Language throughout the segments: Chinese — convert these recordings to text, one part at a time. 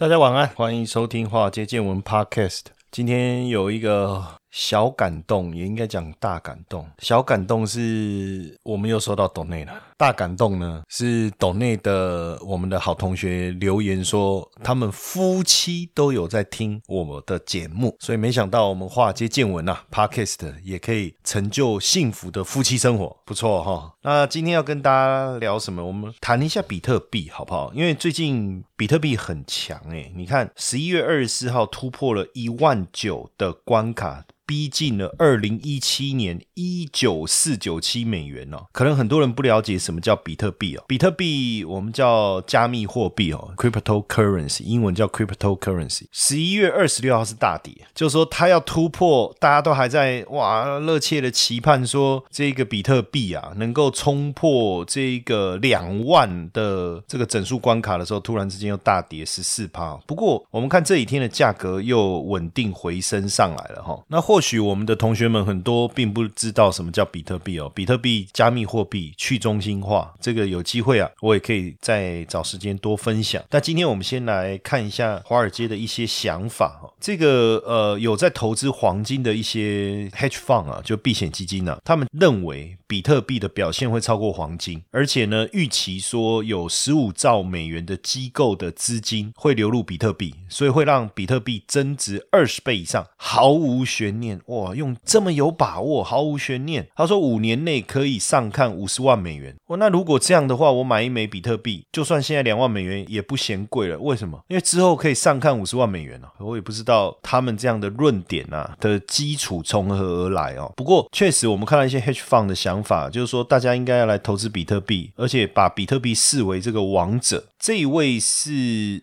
大家晚安，欢迎收听华尔街见闻 Podcast。今天有一个。小感动也应该讲大感动。小感动是我们又收到董内了，大感动呢是董内的我们的好同学留言说，他们夫妻都有在听我们的节目，所以没想到我们华尔街见闻啊，Podcast 也可以成就幸福的夫妻生活，不错哈。那今天要跟大家聊什么？我们谈一下比特币好不好？因为最近比特币很强诶，你看十一月二十四号突破了一万九的关卡。逼近了二零一七年一九四九七美元哦，可能很多人不了解什么叫比特币哦。比特币我们叫加密货币哦，cryptocurrency，英文叫 cryptocurrency。十一月二十六号是大跌，就是说它要突破，大家都还在哇热切的期盼说这个比特币啊能够冲破这个两万的这个整数关卡的时候，突然之间又大跌十四趴。不过我们看这几天的价格又稳定回升上来了哈，那或许我们的同学们很多并不知道什么叫比特币哦，比特币加密货币去中心化，这个有机会啊，我也可以再找时间多分享。但今天我们先来看一下华尔街的一些想法哈，这个呃有在投资黄金的一些 hedge fund 啊，就避险基金呢，他们认为比特币的表现会超过黄金，而且呢预期说有十五兆美元的机构的资金会流入比特币，所以会让比特币增值二十倍以上，毫无悬念。哇，用这么有把握，毫无悬念。他说五年内可以上看五十万美元。哇，那如果这样的话，我买一枚比特币，就算现在两万美元也不嫌贵了。为什么？因为之后可以上看五十万美元了。我也不知道他们这样的论点啊的基础从何而来哦。不过确实，我们看到一些 hedge fund 的想法，就是说大家应该要来投资比特币，而且把比特币视为这个王者。这一位是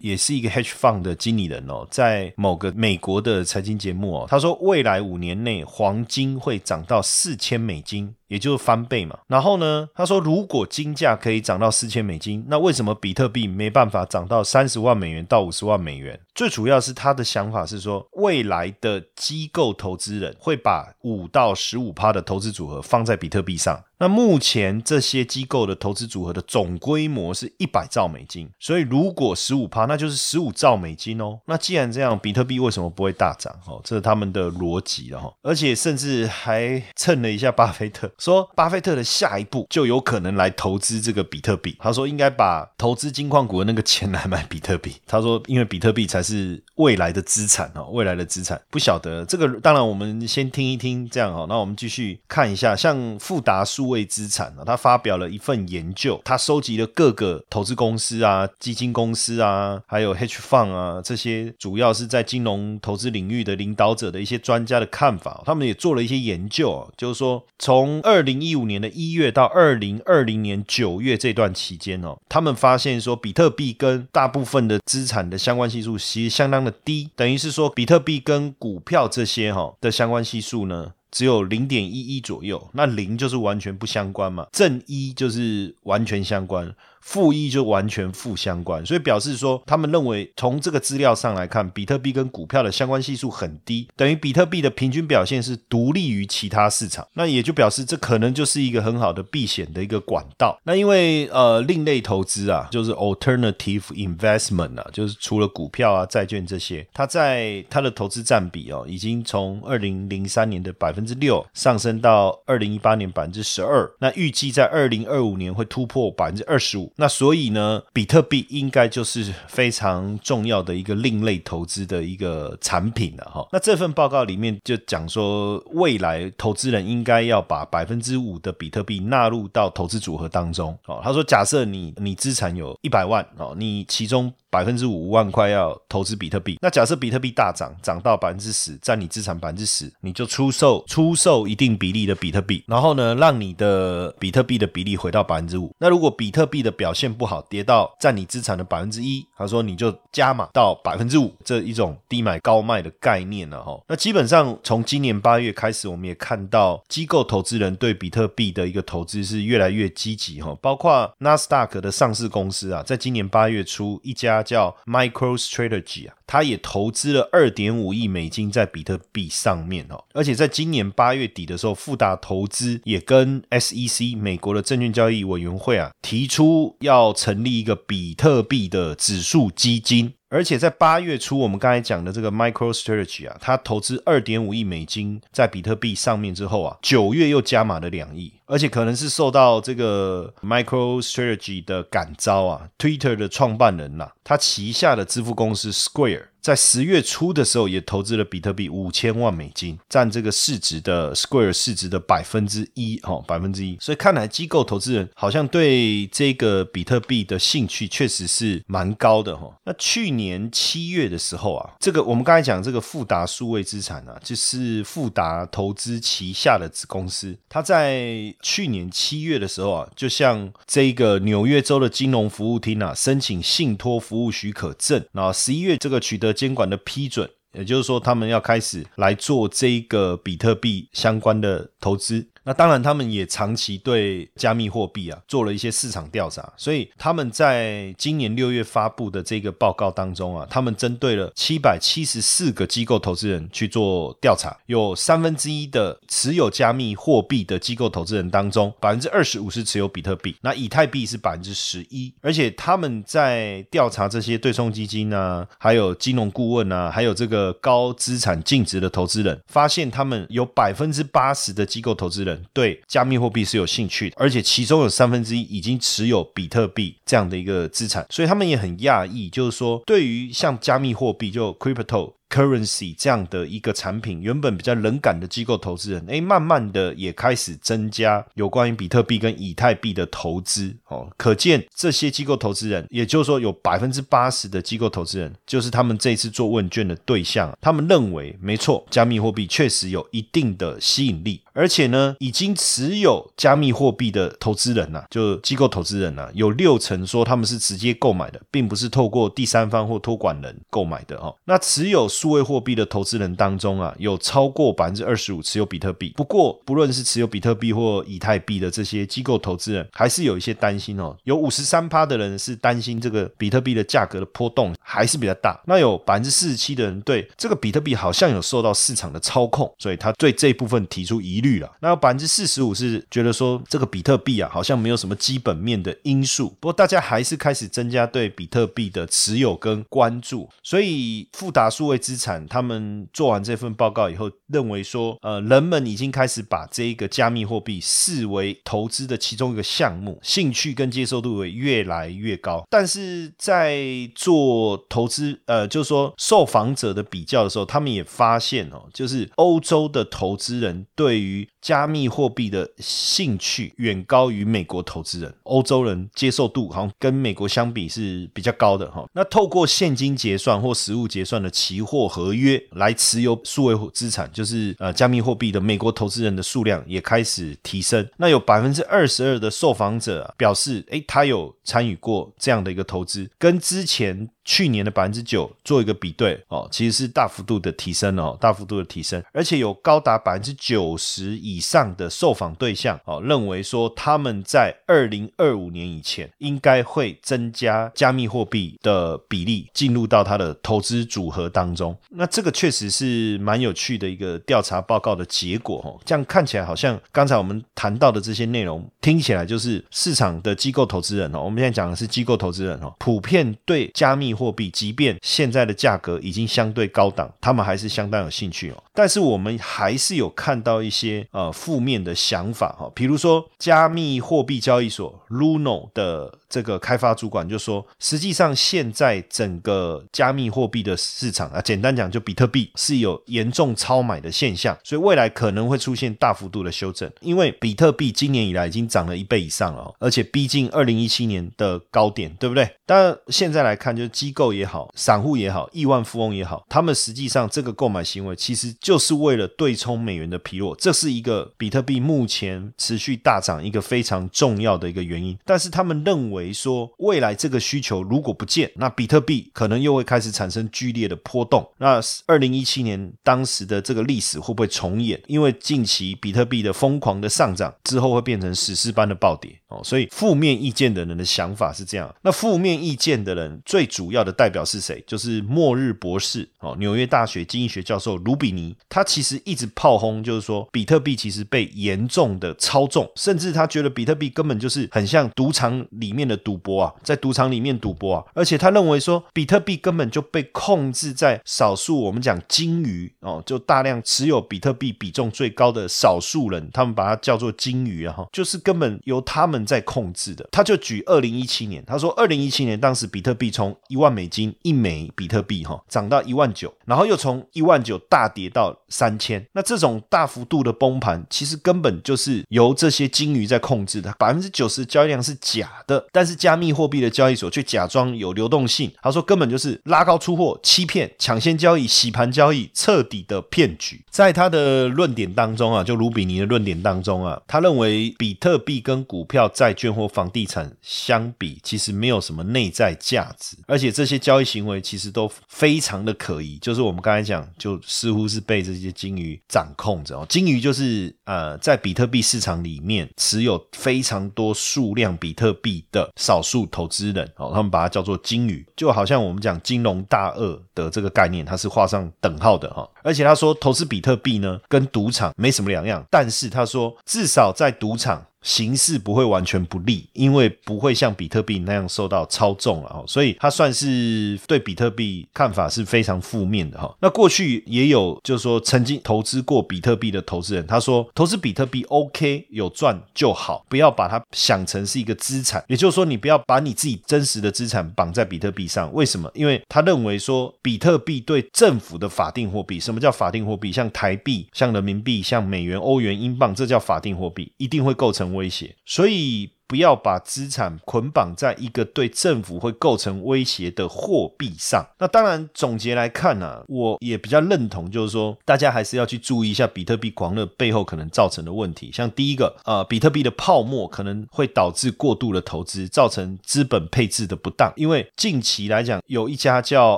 也是一个 hedge fund 的经理人哦，在某个美国的财经节目哦，他说未来五年内黄金会涨到四千美金。也就是翻倍嘛，然后呢，他说如果金价可以涨到四千美金，那为什么比特币没办法涨到三十万美元到五十万美元？最主要是他的想法是说，未来的机构投资人会把五到十五趴的投资组合放在比特币上。那目前这些机构的投资组合的总规模是一百兆美金，所以如果十五趴，那就是十五兆美金哦。那既然这样，比特币为什么不会大涨？哦，这是他们的逻辑了哈。而且甚至还蹭了一下巴菲特。说巴菲特的下一步就有可能来投资这个比特币。他说应该把投资金矿股的那个钱来买比特币。他说因为比特币才是未来的资产哦，未来的资产。不晓得这个，当然我们先听一听这样哈。那我们继续看一下，像富达数位资产啊，他发表了一份研究，他收集了各个投资公司啊、基金公司啊，还有 H Fund 啊这些主要是在金融投资领域的领导者的一些专家的看法。他们也做了一些研究，就是说从二零一五年的一月到二零二零年九月这段期间哦，他们发现说，比特币跟大部分的资产的相关系数其实相当的低，等于是说，比特币跟股票这些哈的相关系数呢，只有零点一一左右。那零就是完全不相关嘛，正一就是完全相关。负一就完全负相关，所以表示说，他们认为从这个资料上来看，比特币跟股票的相关系数很低，等于比特币的平均表现是独立于其他市场。那也就表示这可能就是一个很好的避险的一个管道。那因为呃，另类投资啊，就是 alternative investment 啊，就是除了股票啊、债券这些，它在它的投资占比哦，已经从二零零三年的百分之六上升到二零一八年百分之十二。那预计在二零二五年会突破百分之二十五。那所以呢，比特币应该就是非常重要的一个另类投资的一个产品了哈。那这份报告里面就讲说，未来投资人应该要把百分之五的比特币纳入到投资组合当中哦。他说，假设你你资产有一百万哦，你其中。百分之五万块要投资比特币。那假设比特币大涨，涨到百分之十，占你资产百分之十，你就出售出售一定比例的比特币，然后呢，让你的比特币的比例回到百分之五。那如果比特币的表现不好，跌到占你资产的百分之一，他说你就加码到百分之五，这一种低买高卖的概念了哈。那基本上从今年八月开始，我们也看到机构投资人对比特币的一个投资是越来越积极哈，包括纳斯达克的上市公司啊，在今年八月初，一家叫 MicroStrategy 啊，它也投资了二点五亿美金在比特币上面哦，而且在今年八月底的时候，富达投资也跟 SEC 美国的证券交易委员会啊提出要成立一个比特币的指数基金。而且在八月初，我们刚才讲的这个 MicroStrategy 啊，它投资二点五亿美金在比特币上面之后啊，九月又加码了两亿，而且可能是受到这个 MicroStrategy 的感召啊，Twitter 的创办人呐，他旗下的支付公司 Square。在十月初的时候，也投资了比特币五千万美金，占这个市值的 Square 市值的百分之一，哈，百分之一。所以看来机构投资人好像对这个比特币的兴趣确实是蛮高的，哈。那去年七月的时候啊，这个我们刚才讲这个富达数位资产啊，就是富达投资旗下的子公司，它在去年七月的时候啊，就向这个纽约州的金融服务厅啊申请信托服务许可证，然后十一月这个取得。监管的批准，也就是说，他们要开始来做这个比特币相关的投资。那当然，他们也长期对加密货币啊做了一些市场调查，所以他们在今年六月发布的这个报告当中啊，他们针对了七百七十四个机构投资人去做调查，有三分之一的持有加密货币的机构投资人当中，百分之二十五是持有比特币，那以太币是百分之十一，而且他们在调查这些对冲基金啊，还有金融顾问啊，还有这个高资产净值的投资人，发现他们有百分之八十的机构投资人。对加密货币是有兴趣的，而且其中有三分之一已经持有比特币这样的一个资产，所以他们也很讶异，就是说对于像加密货币就 crypto。Currency 这样的一个产品，原本比较冷感的机构投资人，哎，慢慢的也开始增加有关于比特币跟以太币的投资哦。可见这些机构投资人，也就是说有百分之八十的机构投资人，就是他们这次做问卷的对象。他们认为，没错，加密货币确实有一定的吸引力，而且呢，已经持有加密货币的投资人呐，就机构投资人呐，有六成说他们是直接购买的，并不是透过第三方或托管人购买的哦。那持有。数位货币的投资人当中啊，有超过百分之二十五持有比特币。不过，不论是持有比特币或以太币的这些机构投资人，还是有一些担心哦。有五十三趴的人是担心这个比特币的价格的波动还是比较大。那有百分之四十七的人对这个比特币好像有受到市场的操控，所以他对这部分提出疑虑了。那有百分之四十五是觉得说这个比特币啊，好像没有什么基本面的因素。不过，大家还是开始增加对比特币的持有跟关注。所以，富达数位。资产，他们做完这份报告以后，认为说，呃，人们已经开始把这一个加密货币视为投资的其中一个项目，兴趣跟接受度也越来越高。但是在做投资，呃，就是说受访者的比较的时候，他们也发现哦，就是欧洲的投资人对于加密货币的兴趣远高于美国投资人，欧洲人接受度好像跟美国相比是比较高的哈。那透过现金结算或实物结算的期货。或合约来持有数位资产，就是呃加密货币的美国投资人的数量也开始提升。那有百分之二十二的受访者表示，诶，他有参与过这样的一个投资，跟之前。去年的百分之九做一个比对哦，其实是大幅度的提升哦，大幅度的提升，而且有高达百分之九十以上的受访对象哦，认为说他们在二零二五年以前应该会增加加密货币的比例进入到他的投资组合当中。那这个确实是蛮有趣的一个调查报告的结果哦。这样看起来好像刚才我们谈到的这些内容，听起来就是市场的机构投资人哦。我们现在讲的是机构投资人哦，普遍对加密货币，即便现在的价格已经相对高档，他们还是相当有兴趣哦。但是我们还是有看到一些呃负面的想法哈，比如说加密货币交易所 Luno 的。这个开发主管就说，实际上现在整个加密货币的市场啊，简单讲就比特币是有严重超买的现象，所以未来可能会出现大幅度的修正。因为比特币今年以来已经涨了一倍以上了，而且逼近二零一七年的高点，对不对？但现在来看，就是机构也好，散户也好，亿万富翁也好，他们实际上这个购买行为其实就是为了对冲美元的疲弱，这是一个比特币目前持续大涨一个非常重要的一个原因。但是他们认为。说未来这个需求如果不见，那比特币可能又会开始产生剧烈的波动。那二零一七年当时的这个历史会不会重演？因为近期比特币的疯狂的上涨之后会变成史诗般的暴跌哦。所以负面意见的人的想法是这样。那负面意见的人最主要的代表是谁？就是末日博士哦，纽约大学经济学教授卢比尼。他其实一直炮轰，就是说比特币其实被严重的操纵，甚至他觉得比特币根本就是很像赌场里面。的赌博啊，在赌场里面赌博啊，而且他认为说，比特币根本就被控制在少数我们讲金鱼哦，就大量持有比特币比重最高的少数人，他们把它叫做金鱼啊，就是根本由他们在控制的。他就举二零一七年，他说二零一七年当时比特币从一万美金一枚比特币哈涨到一万九，然后又从一万九大跌到三千，那这种大幅度的崩盘，其实根本就是由这些金鱼在控制的，百分之九十交易量是假的。但是加密货币的交易所却假装有流动性，他说根本就是拉高出货、欺骗、抢先交易、洗盘交易，彻底的骗局。在他的论点当中啊，就卢比尼的论点当中啊，他认为比特币跟股票、债券或房地产相比，其实没有什么内在价值，而且这些交易行为其实都非常的可疑。就是我们刚才讲，就似乎是被这些金鱼掌控着哦。金鱼就是呃，在比特币市场里面持有非常多数量比特币的。少数投资人哦，他们把它叫做金鱼，就好像我们讲金融大鳄的这个概念，它是画上等号的哈。而且他说，投资比特币呢，跟赌场没什么两样，但是他说，至少在赌场。形势不会完全不利，因为不会像比特币那样受到操纵了哈，所以他算是对比特币看法是非常负面的哈。那过去也有就是说曾经投资过比特币的投资人，他说投资比特币 OK 有赚就好，不要把它想成是一个资产，也就是说你不要把你自己真实的资产绑在比特币上。为什么？因为他认为说比特币对政府的法定货币，什么叫法定货币？像台币、像人民币、像美元、欧元、英镑，这叫法定货币，一定会构成。威胁，所以。不要把资产捆绑在一个对政府会构成威胁的货币上。那当然，总结来看呢，我也比较认同，就是说，大家还是要去注意一下比特币狂热背后可能造成的问题。像第一个，呃，比特币的泡沫可能会导致过度的投资，造成资本配置的不当。因为近期来讲，有一家叫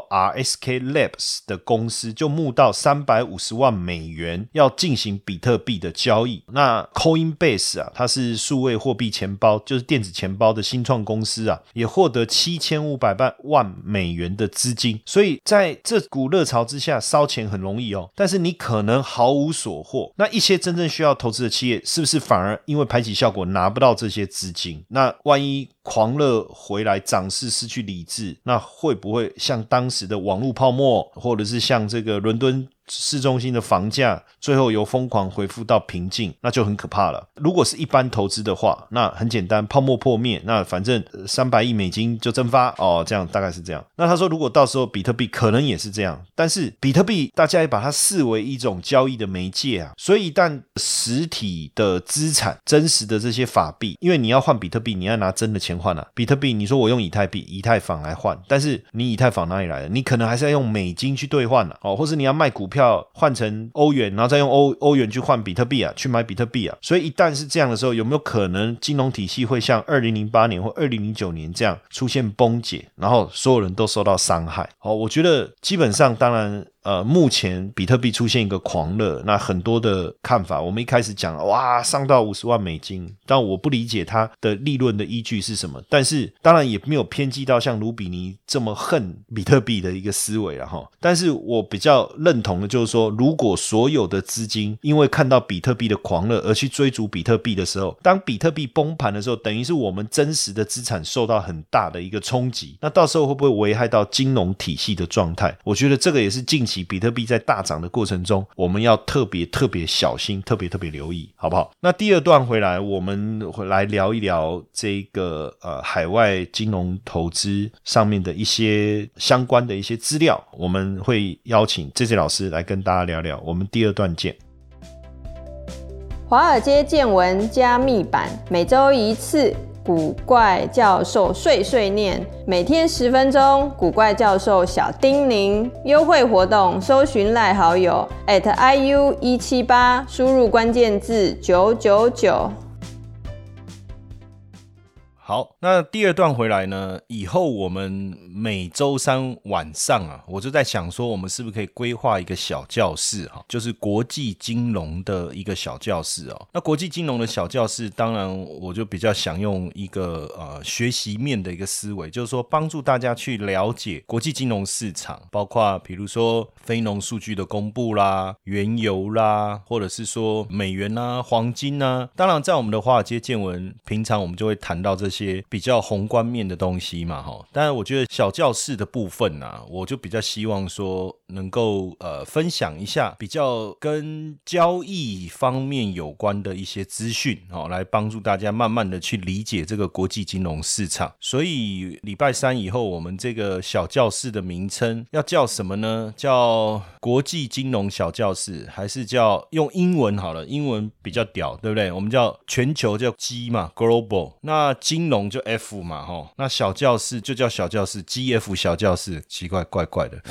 RSK Labs 的公司就募到三百五十万美元，要进行比特币的交易。那 Coinbase 啊，它是数位货币钱包。就是电子钱包的新创公司啊，也获得七千五百万万美元的资金，所以在这股热潮之下，烧钱很容易哦，但是你可能毫无所获。那一些真正需要投资的企业，是不是反而因为排挤效果拿不到这些资金？那万一狂热回来，涨势失去理智，那会不会像当时的网络泡沫，或者是像这个伦敦？市中心的房价最后由疯狂恢复到平静，那就很可怕了。如果是一般投资的话，那很简单，泡沫破灭，那反正三百亿美金就蒸发哦，这样大概是这样。那他说，如果到时候比特币可能也是这样，但是比特币大家也把它视为一种交易的媒介啊，所以一旦实体的资产、真实的这些法币，因为你要换比特币，你要拿真的钱换啊。比特币，你说我用以太币、以太坊来换，但是你以太坊哪里来的？你可能还是要用美金去兑换了哦，或是你要卖股票。要换成欧元，然后再用欧欧元去换比特币啊，去买比特币啊。所以一旦是这样的时候，有没有可能金融体系会像二零零八年或二零零九年这样出现崩解，然后所有人都受到伤害？好，我觉得基本上，当然。呃，目前比特币出现一个狂热，那很多的看法，我们一开始讲哇，上到五十万美金，但我不理解它的利润的依据是什么。但是当然也没有偏激到像卢比尼这么恨比特币的一个思维了哈。但是我比较认同的就是说，如果所有的资金因为看到比特币的狂热而去追逐比特币的时候，当比特币崩盘的时候，等于是我们真实的资产受到很大的一个冲击。那到时候会不会危害到金融体系的状态？我觉得这个也是近期比特币在大涨的过程中，我们要特别特别小心，特别特别留意，好不好？那第二段回来，我们会来聊一聊这个呃海外金融投资上面的一些相关的一些资料，我们会邀请这些老师来跟大家聊聊。我们第二段见。华尔街见闻加密版，每周一次。古怪教授碎碎念，每天十分钟。古怪教授小叮咛，优惠活动，搜寻赖好友 at iu 一七八，输入关键字九九九。好，那第二段回来呢？以后我们每周三晚上啊，我就在想说，我们是不是可以规划一个小教室哈，就是国际金融的一个小教室哦。那国际金融的小教室，当然我就比较想用一个呃学习面的一个思维，就是说帮助大家去了解国际金融市场，包括比如说非农数据的公布啦、原油啦，或者是说美元啊、黄金啊。当然，在我们的华尔街见闻，平常我们就会谈到这些。些比较宏观面的东西嘛，哈，但是我觉得小教室的部分呢，我就比较希望说能够呃分享一下比较跟交易方面有关的一些资讯，哦，来帮助大家慢慢的去理解这个国际金融市场。所以礼拜三以后，我们这个小教室的名称要叫什么呢？叫国际金融小教室，还是叫用英文好了？英文比较屌，对不对？我们叫全球叫 G 嘛，Global。那金龙就 F 嘛，吼，那小教室就叫小教室，G F 小教室，奇怪怪怪的，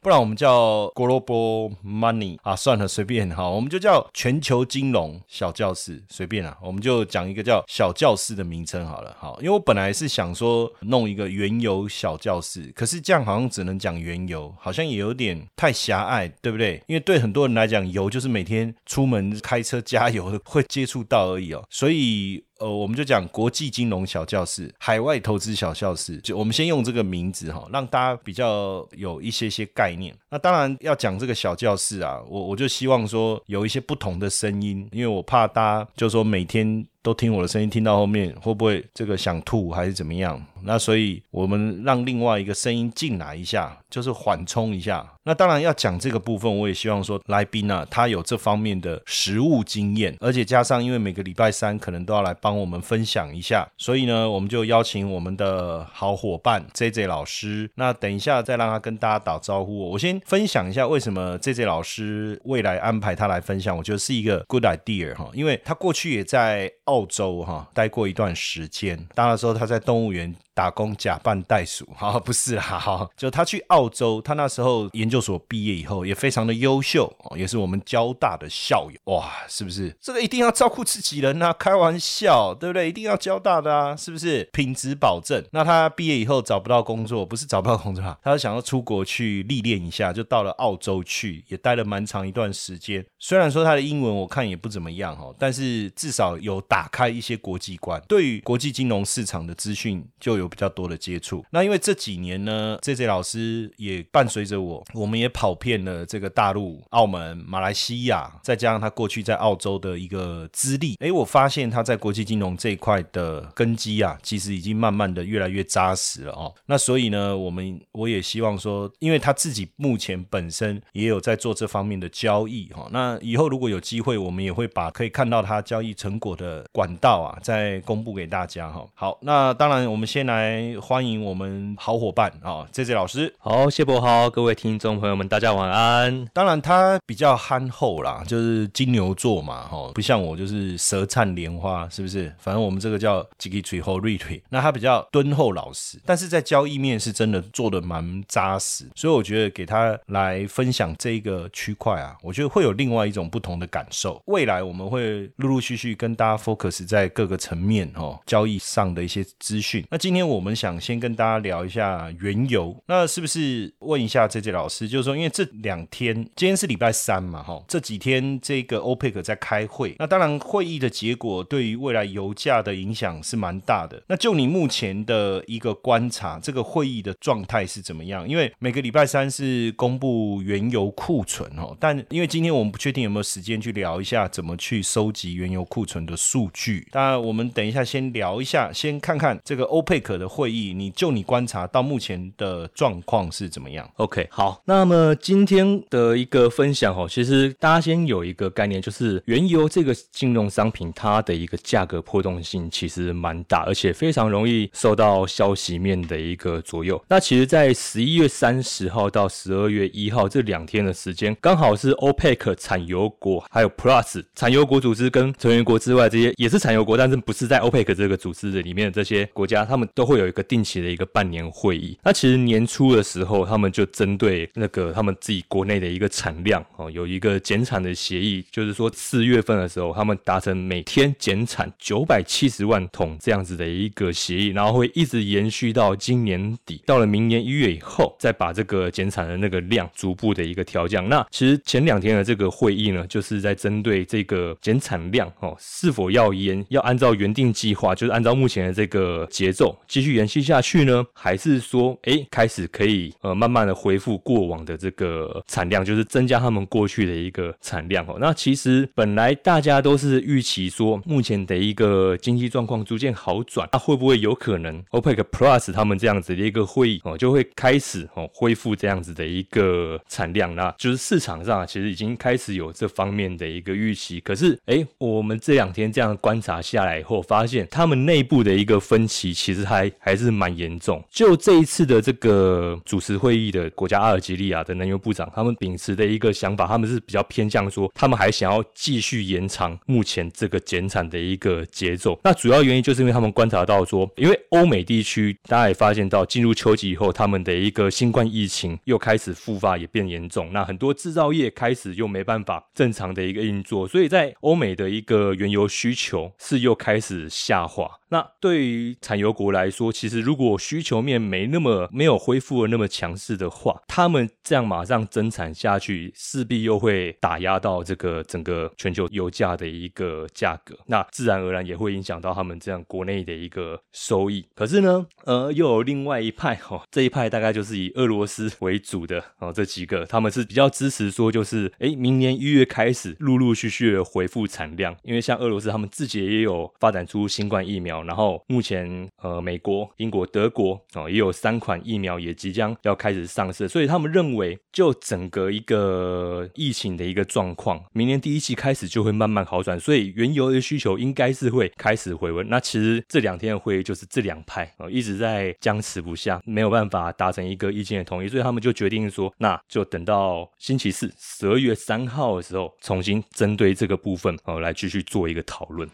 不然我们叫 Global Money 啊，算了，随便哈，我们就叫全球金融小教室，随便啊，我们就讲一个叫小教室的名称好了，好，因为我本来是想说弄一个原油小教室，可是这样好像只能讲原油，好像也有点太狭隘，对不对？因为对很多人来讲，油就是每天出门开车加油会接触到而已哦，所以。呃，我们就讲国际金融小教室、海外投资小教室，就我们先用这个名字哈，让大家比较有一些些概念。那当然要讲这个小教室啊，我我就希望说有一些不同的声音，因为我怕大家就说每天。都听我的声音，听到后面会不会这个想吐还是怎么样？那所以我们让另外一个声音进来一下，就是缓冲一下。那当然要讲这个部分，我也希望说来宾啊，他有这方面的实务经验，而且加上因为每个礼拜三可能都要来帮我们分享一下，所以呢，我们就邀请我们的好伙伴 J J 老师。那等一下再让他跟大家打招呼。我先分享一下为什么 J J 老师未来安排他来分享，我觉得是一个 good idea 哈，因为他过去也在。澳洲哈待过一段时间，当然说他在动物园。打工假扮袋鼠，哈，不是啦，哈，就他去澳洲，他那时候研究所毕业以后也非常的优秀，也是我们交大的校友，哇，是不是？这个一定要照顾自己人呐，开玩笑，对不对？一定要交大的啊，是不是？品质保证。那他毕业以后找不到工作，不是找不到工作啊，他想要出国去历练一下，就到了澳洲去，也待了蛮长一段时间。虽然说他的英文我看也不怎么样哈，但是至少有打开一些国际观，对于国际金融市场的资讯就有。有比较多的接触，那因为这几年呢，J J 老师也伴随着我，我们也跑遍了这个大陆、澳门、马来西亚，再加上他过去在澳洲的一个资历，哎，我发现他在国际金融这一块的根基啊，其实已经慢慢的越来越扎实了哦。那所以呢，我们我也希望说，因为他自己目前本身也有在做这方面的交易哈，那以后如果有机会，我们也会把可以看到他交易成果的管道啊，再公布给大家哈。好，那当然我们先来。来欢迎我们好伙伴啊，J J 老师，好，谢博豪，各位听众朋友们，大家晚安。当然他比较憨厚啦，就是金牛座嘛，哈，不像我就是舌灿莲花，是不是？反正我们这个叫 j i g g 后瑞腿，那他比较敦厚老实，但是在交易面是真的做的蛮扎实，所以我觉得给他来分享这个区块啊，我觉得会有另外一种不同的感受。未来我们会陆陆续续跟大家 focus 在各个层面哦，交易上的一些资讯。那今天。天我们想先跟大家聊一下原油，那是不是问一下这届老师，就是说，因为这两天今天是礼拜三嘛，哈，这几天这个欧佩克在开会，那当然会议的结果对于未来油价的影响是蛮大的。那就你目前的一个观察，这个会议的状态是怎么样？因为每个礼拜三是公布原油库存哦，但因为今天我们不确定有没有时间去聊一下怎么去收集原油库存的数据。当然，我们等一下先聊一下，先看看这个欧的会议，你就你观察到目前的状况是怎么样？OK，好，那么今天的一个分享哦，其实大家先有一个概念，就是原油这个金融商品，它的一个价格波动性其实蛮大，而且非常容易受到消息面的一个左右。那其实，在十一月三十号到十二月一号这两天的时间，刚好是欧佩克产油国还有 Plus 产油国组织跟成员国之外这些也是产油国，但是不是在欧佩克这个组织的里面的这些国家，他们都都会有一个定期的一个半年会议。那其实年初的时候，他们就针对那个他们自己国内的一个产量哦，有一个减产的协议，就是说四月份的时候，他们达成每天减产九百七十万桶这样子的一个协议，然后会一直延续到今年底，到了明年一月以后，再把这个减产的那个量逐步的一个调降。那其实前两天的这个会议呢，就是在针对这个减产量哦，是否要延，要按照原定计划，就是按照目前的这个节奏继续延续下去呢，还是说，哎，开始可以呃慢慢的恢复过往的这个产量，就是增加他们过去的一个产量哦。那其实本来大家都是预期说，目前的一个经济状况逐渐好转，那会不会有可能 OPEC Plus 他们这样子的一个会议哦，就会开始哦恢复这样子的一个产量？那就是市场上其实已经开始有这方面的一个预期。可是，哎，我们这两天这样观察下来以后，发现他们内部的一个分歧其实还还是蛮严重。就这一次的这个主持会议的国家阿尔及利亚的能源部长，他们秉持的一个想法，他们是比较偏向说，他们还想要继续延长目前这个减产的一个节奏。那主要原因就是因为他们观察到说，因为欧美地区大家也发现到进入秋季以后，他们的一个新冠疫情又开始复发，也变严重。那很多制造业开始又没办法正常的一个运作，所以在欧美的一个原油需求是又开始下滑。那对于产油国来说，其实如果需求面没那么没有恢复的那么强势的话，他们这样马上增产下去，势必又会打压到这个整个全球油价的一个价格，那自然而然也会影响到他们这样国内的一个收益。可是呢，呃，又有另外一派哦，这一派大概就是以俄罗斯为主的哦，这几个他们是比较支持说，就是哎，明年一月开始陆陆续续的恢复产量，因为像俄罗斯他们自己也有发展出新冠疫苗。然后目前呃，美国、英国、德国哦，也有三款疫苗也即将要开始上市，所以他们认为，就整个一个疫情的一个状况，明年第一季开始就会慢慢好转，所以原油的需求应该是会开始回温。那其实这两天的会议就是这两派哦一直在僵持不下，没有办法达成一个意见的统一，所以他们就决定说，那就等到星期四十二月三号的时候，重新针对这个部分哦来继续做一个讨论。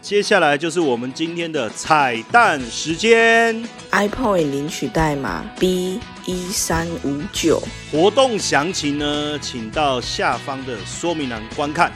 接下来就是我们今天的彩蛋时间，iPod 领取代码 B 一三五九，活动详情呢，请到下方的说明栏观看。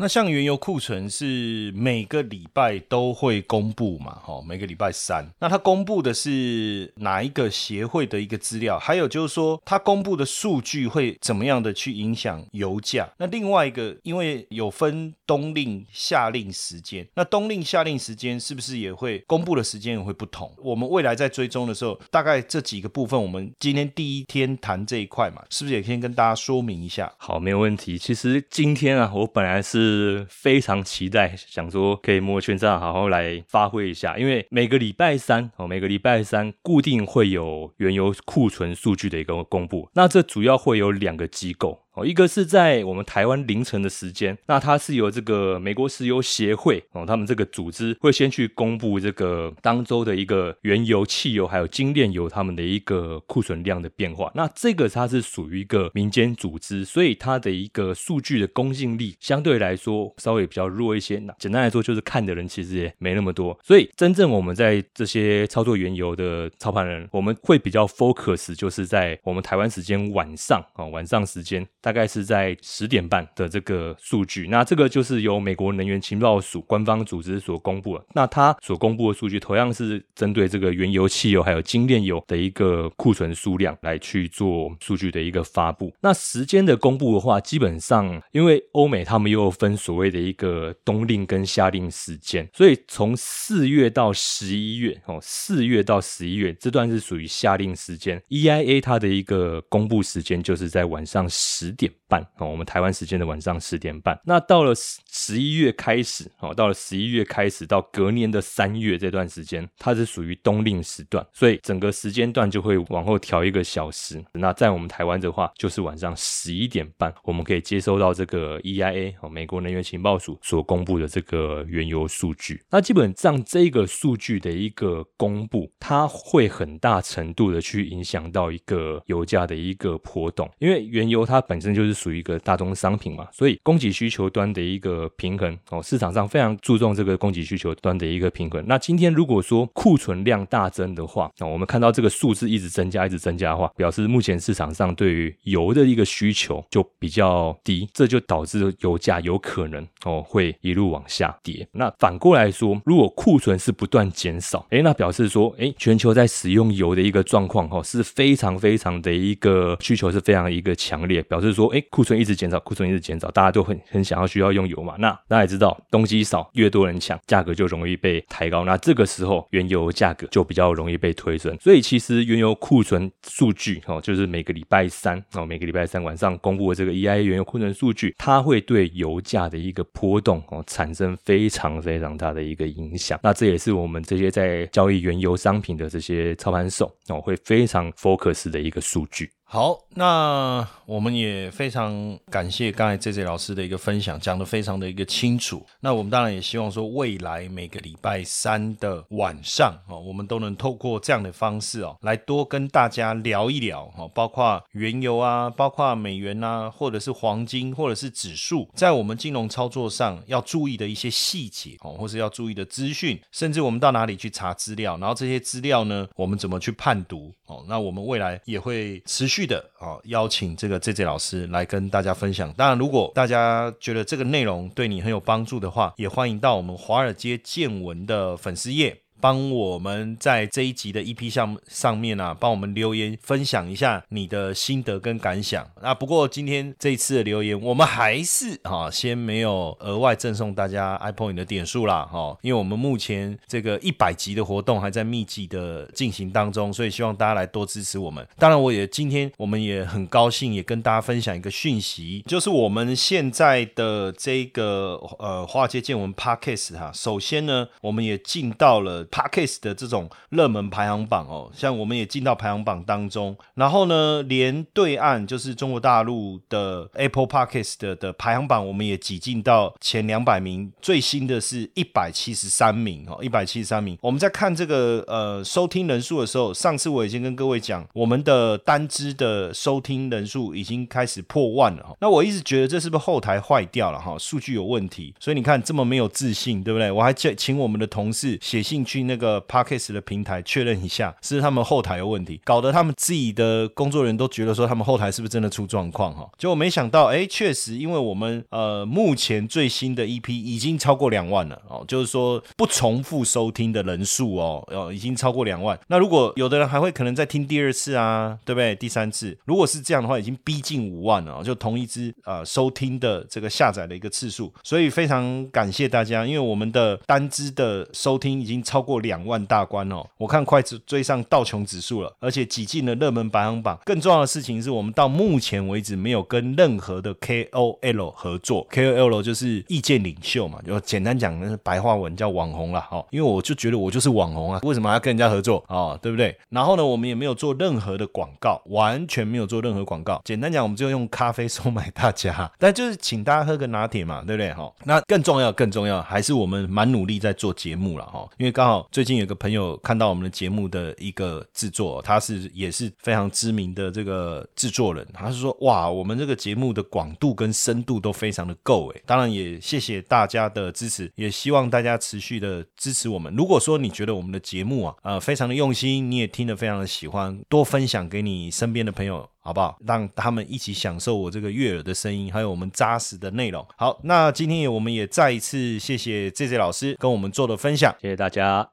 那像原油库存是每个礼拜都会公布嘛？哈，每个礼拜三。那它公布的是哪一个协会的一个资料？还有就是说，它公布的数据会怎么样的去影响油价？那另外一个，因为有分冬令、夏令时间，那冬令、夏令时间是不是也会公布的时间也会不同？我们未来在追踪的时候，大概这几个部分，我们今天第一天谈这一块嘛，是不是也先跟大家说明一下？好，没有问题。其实今天啊，我本来是。是非常期待，想说可以摸圈上好好来发挥一下，因为每个礼拜三哦，每个礼拜三固定会有原油库存数据的一个公布，那这主要会有两个机构。哦一个是在我们台湾凌晨的时间，那它是由这个美国石油协会哦，他们这个组织会先去公布这个当周的一个原油、汽油还有精炼油他们的一个库存量的变化。那这个它是属于一个民间组织，所以它的一个数据的公信力相对来说稍微比较弱一些。那简单来说就是看的人其实也没那么多，所以真正我们在这些操作原油的操盘人，我们会比较 focus 就是在我们台湾时间晚上啊，晚上时间。大概是在十点半的这个数据。那这个就是由美国能源情报署官方组织所公布的。那它所公布的数据同样是针对这个原油、汽油还有精炼油的一个库存数量来去做数据的一个发布。那时间的公布的话，基本上因为欧美他们又分所谓的一个冬令跟夏令时间，所以从四月到十一月哦，四月到十一月这段是属于夏令时间。EIA 它的一个公布时间就是在晚上十点半哦，我们台湾时间的晚上十点半。那到了十十一月开始哦，到了十一月开始到隔年的三月这段时间，它是属于冬令时段，所以整个时间段就会往后调一个小时。那在我们台湾的话，就是晚上十一点半，我们可以接收到这个 EIA 哦，美国能源情报署所公布的这个原油数据。那基本上这个数据的一个公布，它会很大程度的去影响到一个油价的一个波动，因为原油它本身就是属于一个大宗商品嘛，所以供给需求端的一个平衡哦，市场上非常注重这个供给需求端的一个平衡。那今天如果说库存量大增的话，那我们看到这个数字一直增加，一直增加的话，表示目前市场上对于油的一个需求就比较低，这就导致油价有可能哦会一路往下跌。那反过来说，如果库存是不断减少，哎，那表示说，哎，全球在使用油的一个状况哈是非常非常的一个需求是非常一个强烈，表示就是说，哎，库存一直减少，库存一直减少，大家都很很想要需要用油嘛。那大家也知道，东西少，越多人抢，价格就容易被抬高。那这个时候，原油价格就比较容易被推升。所以其实原油库存数据哦，就是每个礼拜三哦，每个礼拜三晚上公布的这个 EIA 原油库存数据，它会对油价的一个波动哦产生非常非常大的一个影响。那这也是我们这些在交易原油商品的这些操盘手哦会非常 focus 的一个数据。好，那我们也非常感谢刚才 J J 老师的一个分享，讲的非常的一个清楚。那我们当然也希望说，未来每个礼拜三的晚上哦，我们都能透过这样的方式哦，来多跟大家聊一聊哦，包括原油啊，包括美元啊，或者是黄金，或者是指数，在我们金融操作上要注意的一些细节哦，或是要注意的资讯，甚至我们到哪里去查资料，然后这些资料呢，我们怎么去判读哦？那我们未来也会持续。去的啊，邀请这个 J J 老师来跟大家分享。当然，如果大家觉得这个内容对你很有帮助的话，也欢迎到我们华尔街见闻的粉丝页。帮我们在这一集的 EP 项目上面啊，帮我们留言分享一下你的心得跟感想。那不过今天这一次的留言，我们还是哈先没有额外赠送大家 iPhone 的点数啦哈，因为我们目前这个一百集的活动还在密集的进行当中，所以希望大家来多支持我们。当然，我也今天我们也很高兴，也跟大家分享一个讯息，就是我们现在的这个呃华尔街见闻 Podcast 哈，首先呢，我们也进到了。Podcast 的这种热门排行榜哦，像我们也进到排行榜当中，然后呢，连对岸就是中国大陆的 Apple Podcast 的的排行榜，我们也挤进到前两百名，最新的是一百七十三名哦，一百七十三名。我们在看这个呃收听人数的时候，上次我已经跟各位讲，我们的单支的收听人数已经开始破万了哈。那我一直觉得这是不是后台坏掉了哈，数据有问题，所以你看这么没有自信，对不对？我还叫请我们的同事写信去。那个 Parkes 的平台确认一下，是他们后台有问题，搞得他们自己的工作人员都觉得说他们后台是不是真的出状况哈？结果没想到，哎，确实，因为我们呃目前最新的一批已经超过两万了哦，就是说不重复收听的人数哦，哦已经超过两万。那如果有的人还会可能再听第二次啊，对不对？第三次，如果是这样的话，已经逼近五万了，就同一支呃收听的这个下载的一个次数，所以非常感谢大家，因为我们的单支的收听已经超过过。两万大关哦，我看快追上道琼指数了，而且挤进了热门排行榜。更重要的事情是我们到目前为止没有跟任何的 KOL 合作，KOL 就是意见领袖嘛，就简单讲那是白话文叫网红了哦。因为我就觉得我就是网红啊，为什么要跟人家合作啊？对不对？然后呢，我们也没有做任何的广告，完全没有做任何广告。简单讲，我们就用咖啡收买大家，但就是请大家喝个拿铁嘛，对不对？哈，那更重要、更重要还是我们蛮努力在做节目了哈，因为刚好。最近有个朋友看到我们的节目的一个制作，他是也是非常知名的这个制作人，他是说哇，我们这个节目的广度跟深度都非常的够诶。当然也谢谢大家的支持，也希望大家持续的支持我们。如果说你觉得我们的节目啊，呃，非常的用心，你也听得非常的喜欢，多分享给你身边的朋友。好不好？让他们一起享受我这个悦耳的声音，还有我们扎实的内容。好，那今天也我们也再一次谢谢 J J 老师跟我们做的分享。谢谢大家。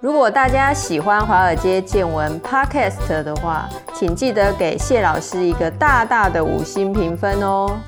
如果大家喜欢华尔街见闻 Podcast 的话，请记得给谢老师一个大大的五星评分哦。